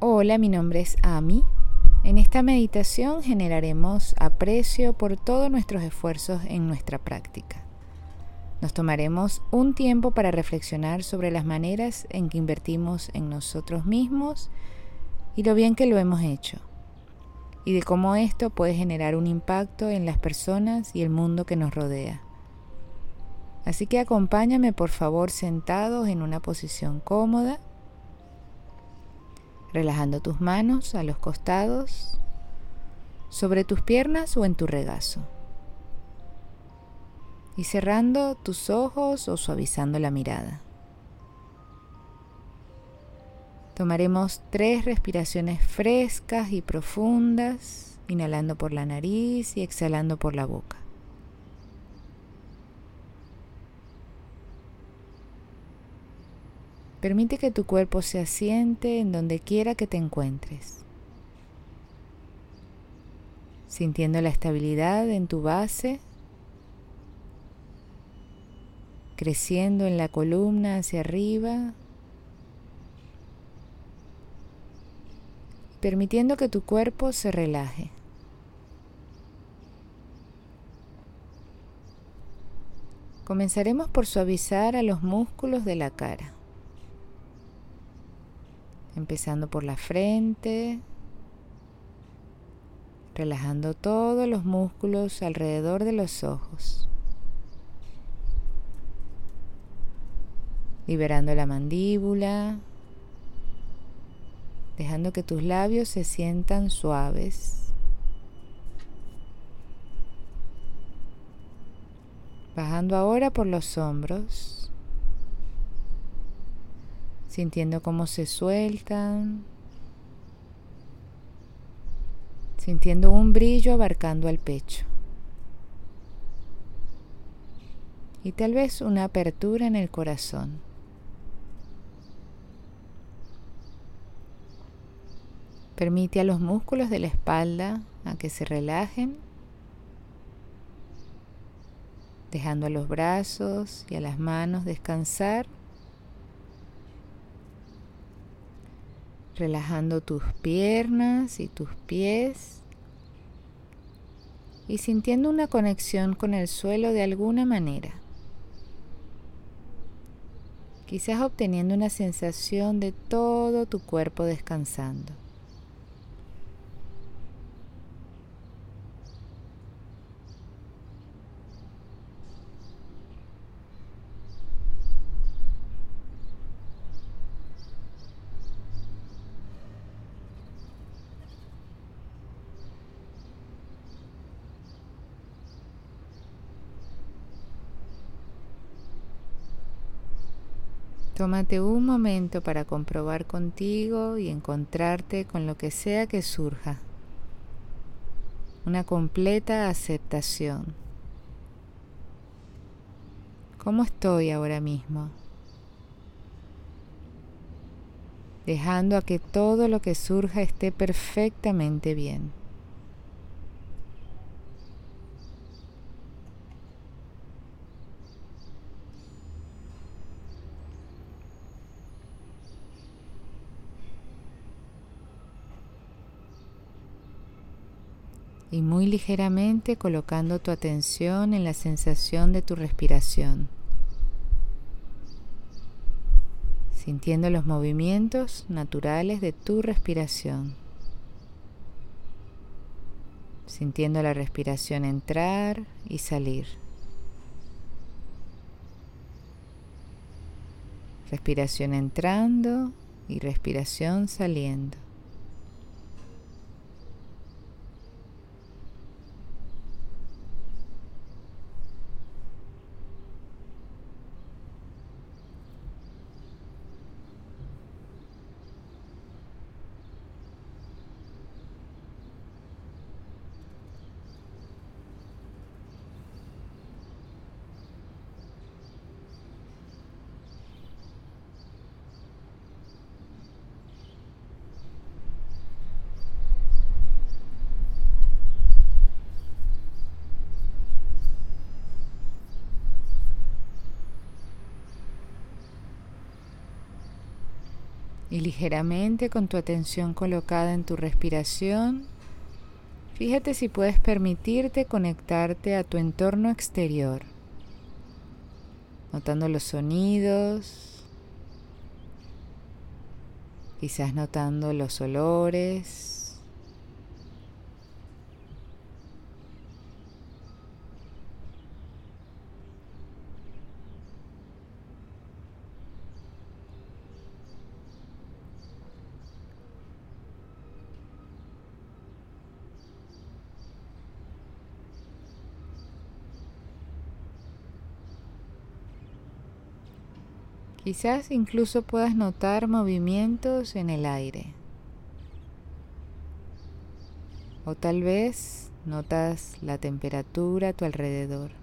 Hola, mi nombre es Ami. En esta meditación generaremos aprecio por todos nuestros esfuerzos en nuestra práctica. Nos tomaremos un tiempo para reflexionar sobre las maneras en que invertimos en nosotros mismos y lo bien que lo hemos hecho, y de cómo esto puede generar un impacto en las personas y el mundo que nos rodea. Así que acompáñame por favor sentados en una posición cómoda relajando tus manos a los costados, sobre tus piernas o en tu regazo. Y cerrando tus ojos o suavizando la mirada. Tomaremos tres respiraciones frescas y profundas, inhalando por la nariz y exhalando por la boca. Permite que tu cuerpo se asiente en donde quiera que te encuentres, sintiendo la estabilidad en tu base, creciendo en la columna hacia arriba, permitiendo que tu cuerpo se relaje. Comenzaremos por suavizar a los músculos de la cara empezando por la frente, relajando todos los músculos alrededor de los ojos, liberando la mandíbula, dejando que tus labios se sientan suaves. Bajando ahora por los hombros sintiendo cómo se sueltan, sintiendo un brillo abarcando al pecho y tal vez una apertura en el corazón. Permite a los músculos de la espalda a que se relajen, dejando a los brazos y a las manos descansar relajando tus piernas y tus pies y sintiendo una conexión con el suelo de alguna manera. Quizás obteniendo una sensación de todo tu cuerpo descansando. Tómate un momento para comprobar contigo y encontrarte con lo que sea que surja. Una completa aceptación. ¿Cómo estoy ahora mismo? Dejando a que todo lo que surja esté perfectamente bien. Y muy ligeramente colocando tu atención en la sensación de tu respiración, sintiendo los movimientos naturales de tu respiración, sintiendo la respiración entrar y salir. Respiración entrando y respiración saliendo. Y ligeramente con tu atención colocada en tu respiración, fíjate si puedes permitirte conectarte a tu entorno exterior, notando los sonidos, quizás notando los olores, Quizás incluso puedas notar movimientos en el aire. O tal vez notas la temperatura a tu alrededor.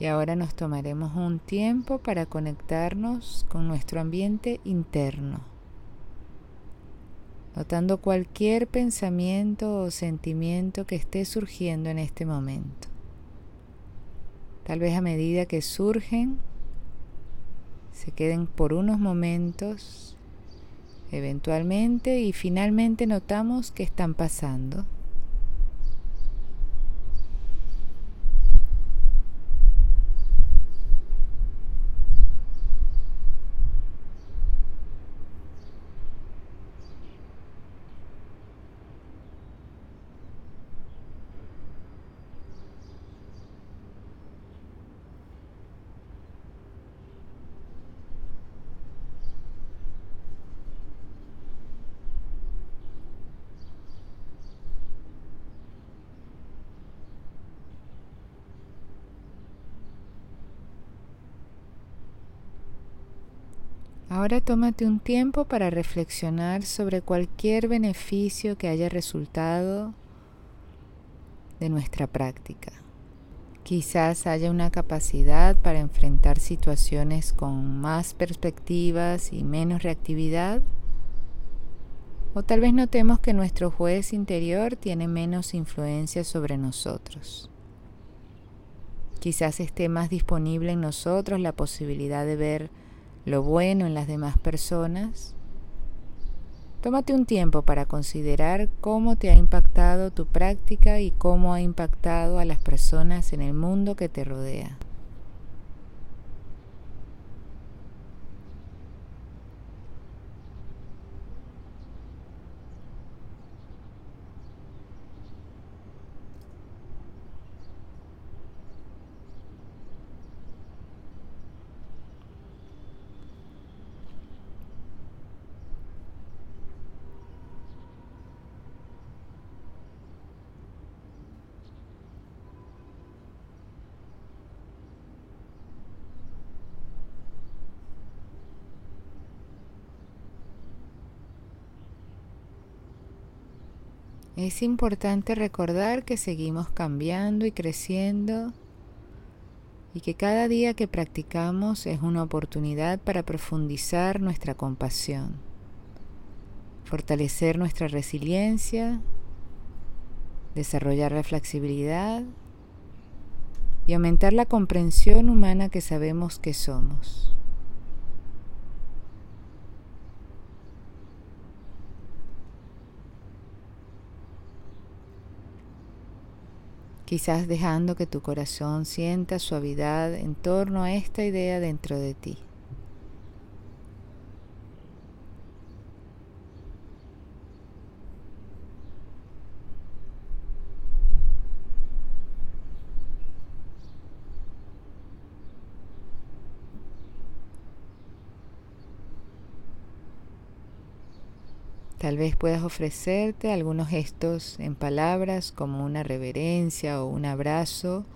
Y ahora nos tomaremos un tiempo para conectarnos con nuestro ambiente interno, notando cualquier pensamiento o sentimiento que esté surgiendo en este momento. Tal vez a medida que surgen, se queden por unos momentos, eventualmente, y finalmente notamos que están pasando. Ahora tómate un tiempo para reflexionar sobre cualquier beneficio que haya resultado de nuestra práctica. Quizás haya una capacidad para enfrentar situaciones con más perspectivas y menos reactividad. O tal vez notemos que nuestro juez interior tiene menos influencia sobre nosotros. Quizás esté más disponible en nosotros la posibilidad de ver lo bueno en las demás personas, tómate un tiempo para considerar cómo te ha impactado tu práctica y cómo ha impactado a las personas en el mundo que te rodea. Es importante recordar que seguimos cambiando y creciendo y que cada día que practicamos es una oportunidad para profundizar nuestra compasión, fortalecer nuestra resiliencia, desarrollar la flexibilidad y aumentar la comprensión humana que sabemos que somos. Quizás dejando que tu corazón sienta suavidad en torno a esta idea dentro de ti. Tal vez puedas ofrecerte algunos gestos en palabras como una reverencia o un abrazo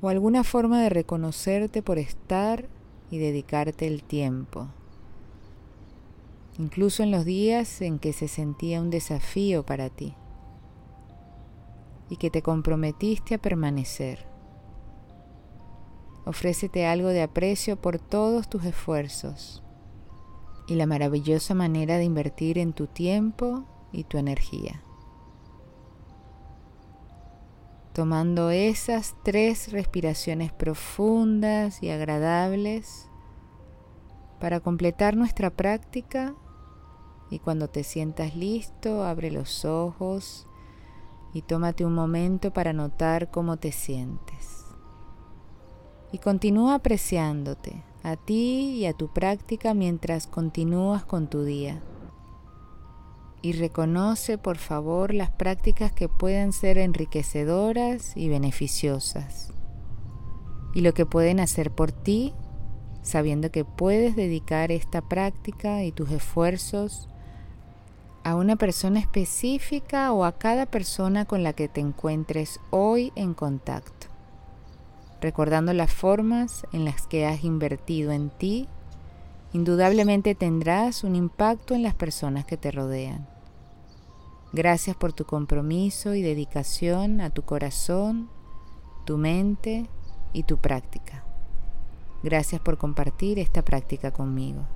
o alguna forma de reconocerte por estar y dedicarte el tiempo. Incluso en los días en que se sentía un desafío para ti. y que te comprometiste a permanecer. Ofrécete algo de aprecio por todos tus esfuerzos y la maravillosa manera de invertir en tu tiempo y tu energía. Tomando esas tres respiraciones profundas y agradables para completar nuestra práctica y cuando te sientas listo, abre los ojos y tómate un momento para notar cómo te sientes. Y continúa apreciándote a ti y a tu práctica mientras continúas con tu día. Y reconoce, por favor, las prácticas que pueden ser enriquecedoras y beneficiosas. Y lo que pueden hacer por ti, sabiendo que puedes dedicar esta práctica y tus esfuerzos a una persona específica o a cada persona con la que te encuentres hoy en contacto, recordando las formas en las que has invertido en ti, indudablemente tendrás un impacto en las personas que te rodean. Gracias por tu compromiso y dedicación a tu corazón, tu mente y tu práctica. Gracias por compartir esta práctica conmigo.